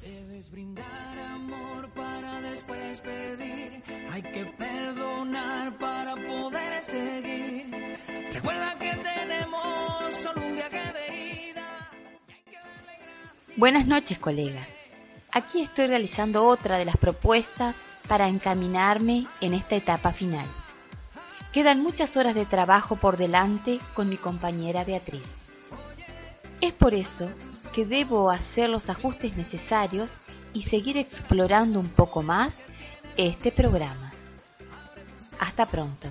Debes brindar amor para después pedir. Hay que perdonar para poder seguir. Recuerda que tenemos solo un viaje de ida. Buenas noches, colegas. Aquí estoy realizando otra de las propuestas para encaminarme en esta etapa final. Quedan muchas horas de trabajo por delante con mi compañera Beatriz. Es por eso debo hacer los ajustes necesarios y seguir explorando un poco más este programa. Hasta pronto.